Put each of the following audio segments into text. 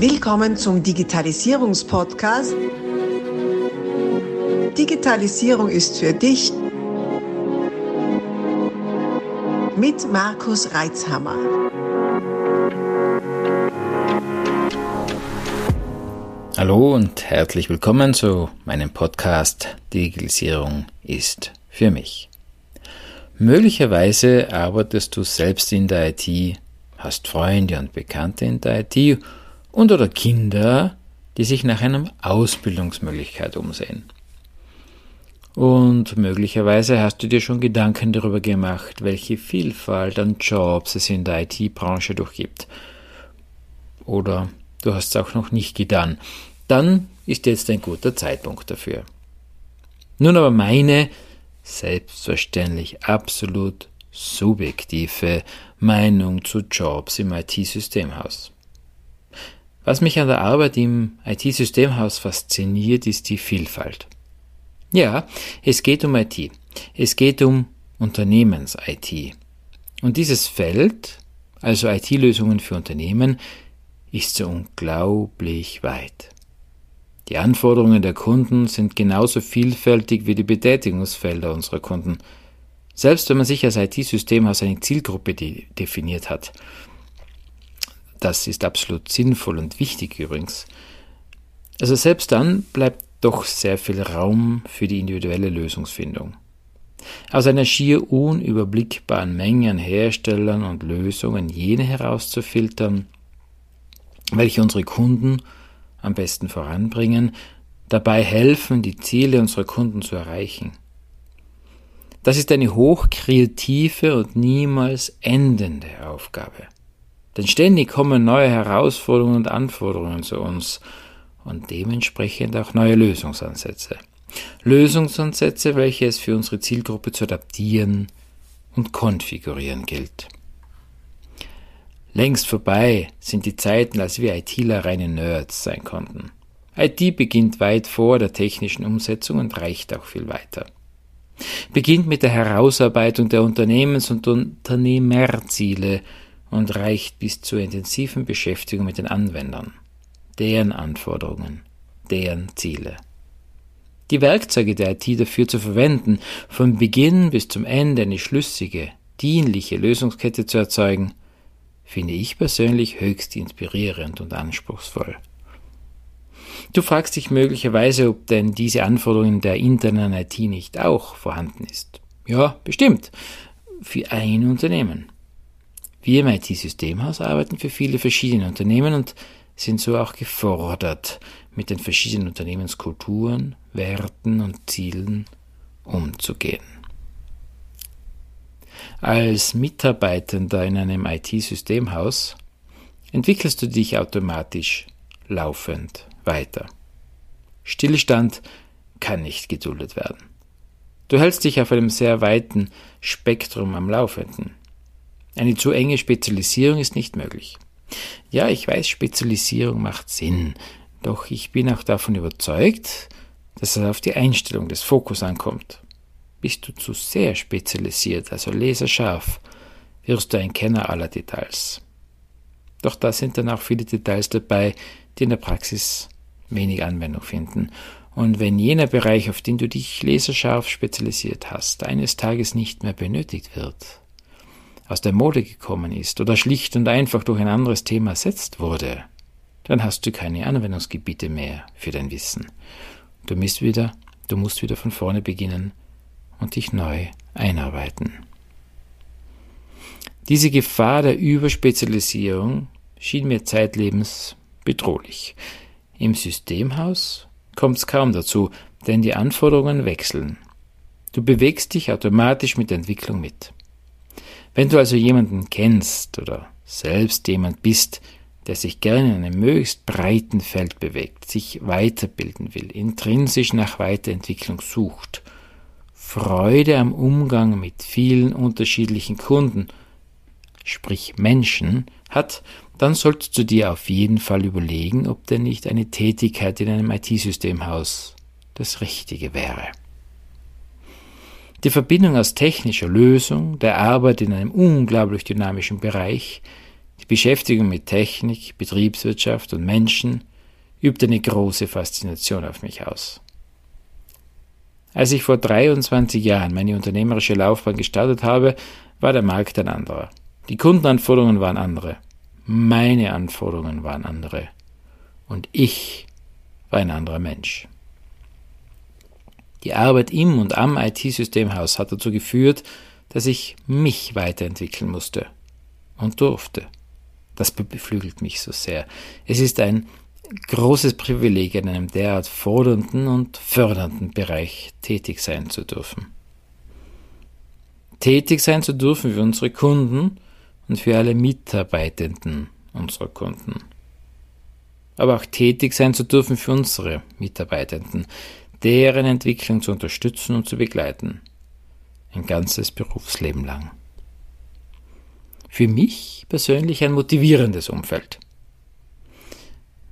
Willkommen zum Digitalisierungspodcast. Digitalisierung ist für dich mit Markus Reitzhammer. Hallo und herzlich willkommen zu meinem Podcast Digitalisierung ist für mich. Möglicherweise arbeitest du selbst in der IT, hast Freunde und Bekannte in der IT und oder Kinder, die sich nach einer Ausbildungsmöglichkeit umsehen. Und möglicherweise hast du dir schon Gedanken darüber gemacht, welche Vielfalt an Jobs es in der IT-Branche durchgibt. Oder du hast es auch noch nicht getan. Dann ist jetzt ein guter Zeitpunkt dafür. Nun aber meine selbstverständlich absolut subjektive Meinung zu Jobs im IT-Systemhaus. Was mich an der Arbeit im IT-Systemhaus fasziniert, ist die Vielfalt. Ja, es geht um IT. Es geht um Unternehmens-IT. Und dieses Feld, also IT-Lösungen für Unternehmen, ist so unglaublich weit. Die Anforderungen der Kunden sind genauso vielfältig wie die Betätigungsfelder unserer Kunden. Selbst wenn man sich als IT-Systemhaus eine Zielgruppe de definiert hat. Das ist absolut sinnvoll und wichtig übrigens. Also selbst dann bleibt doch sehr viel Raum für die individuelle Lösungsfindung. Aus einer schier unüberblickbaren Menge an Herstellern und Lösungen jene herauszufiltern, welche unsere Kunden am besten voranbringen, dabei helfen, die Ziele unserer Kunden zu erreichen. Das ist eine hochkreative und niemals endende Aufgabe. Denn ständig kommen neue Herausforderungen und Anforderungen zu uns und dementsprechend auch neue Lösungsansätze. Lösungsansätze, welche es für unsere Zielgruppe zu adaptieren und konfigurieren gilt. Längst vorbei sind die Zeiten, als wir ITler reine Nerds sein konnten. IT beginnt weit vor der technischen Umsetzung und reicht auch viel weiter. Beginnt mit der Herausarbeitung der Unternehmens- und Unternehmerziele und reicht bis zur intensiven Beschäftigung mit den Anwendern, deren Anforderungen, deren Ziele. Die Werkzeuge der IT dafür zu verwenden, von Beginn bis zum Ende eine schlüssige, dienliche Lösungskette zu erzeugen, finde ich persönlich höchst inspirierend und anspruchsvoll. Du fragst dich möglicherweise, ob denn diese Anforderungen der internen IT nicht auch vorhanden ist. Ja, bestimmt. Für ein Unternehmen. Wir im IT-Systemhaus arbeiten für viele verschiedene Unternehmen und sind so auch gefordert, mit den verschiedenen Unternehmenskulturen, Werten und Zielen umzugehen. Als Mitarbeitender in einem IT-Systemhaus entwickelst du dich automatisch laufend weiter. Stillstand kann nicht geduldet werden. Du hältst dich auf einem sehr weiten Spektrum am Laufenden. Eine zu enge Spezialisierung ist nicht möglich. Ja, ich weiß, Spezialisierung macht Sinn, doch ich bin auch davon überzeugt, dass es auf die Einstellung des Fokus ankommt. Bist du zu sehr spezialisiert, also laserscharf, wirst du ein Kenner aller Details. Doch da sind dann auch viele Details dabei, die in der Praxis wenig Anwendung finden. Und wenn jener Bereich, auf den du dich laserscharf spezialisiert hast, eines Tages nicht mehr benötigt wird, aus der Mode gekommen ist oder schlicht und einfach durch ein anderes Thema ersetzt wurde, dann hast du keine Anwendungsgebiete mehr für dein Wissen. Du musst wieder, du musst wieder von vorne beginnen und dich neu einarbeiten. Diese Gefahr der Überspezialisierung schien mir zeitlebens bedrohlich. Im Systemhaus kommt es kaum dazu, denn die Anforderungen wechseln. Du bewegst dich automatisch mit der Entwicklung mit. Wenn du also jemanden kennst oder selbst jemand bist, der sich gerne in einem möglichst breiten Feld bewegt, sich weiterbilden will, intrinsisch nach Weiterentwicklung sucht Freude am Umgang mit vielen unterschiedlichen Kunden, sprich Menschen, hat, dann solltest du dir auf jeden Fall überlegen, ob denn nicht eine Tätigkeit in einem IT-Systemhaus das Richtige wäre. Die Verbindung aus technischer Lösung, der Arbeit in einem unglaublich dynamischen Bereich, die Beschäftigung mit Technik, Betriebswirtschaft und Menschen übt eine große Faszination auf mich aus. Als ich vor 23 Jahren meine unternehmerische Laufbahn gestartet habe, war der Markt ein anderer. Die Kundenanforderungen waren andere. Meine Anforderungen waren andere. Und ich war ein anderer Mensch. Die Arbeit im und am IT-Systemhaus hat dazu geführt, dass ich mich weiterentwickeln musste und durfte. Das beflügelt mich so sehr. Es ist ein großes Privileg, in einem derart fordernden und fördernden Bereich tätig sein zu dürfen. Tätig sein zu dürfen für unsere Kunden und für alle Mitarbeitenden unserer Kunden. Aber auch tätig sein zu dürfen für unsere Mitarbeitenden, deren Entwicklung zu unterstützen und zu begleiten. Ein ganzes Berufsleben lang. Für mich persönlich ein motivierendes Umfeld.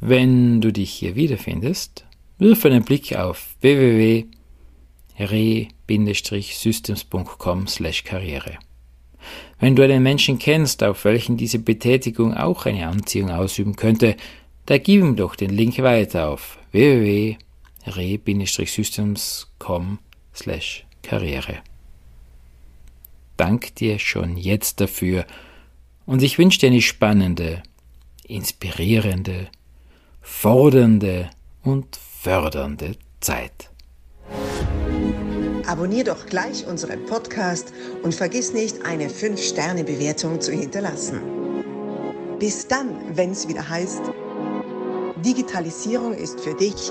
Wenn du dich hier wiederfindest, wirf einen Blick auf www.re-systems.com/karriere. Wenn du einen Menschen kennst, auf welchen diese Betätigung auch eine Anziehung ausüben könnte, da gib ihm doch den Link weiter auf www.re-systems.com/karriere. Dank dir schon jetzt dafür und ich wünsche dir eine spannende, inspirierende, fordernde und fördernde Zeit. Abonnier doch gleich unseren Podcast und vergiss nicht, eine 5-Sterne-Bewertung zu hinterlassen. Bis dann, wenn es wieder heißt, Digitalisierung ist für dich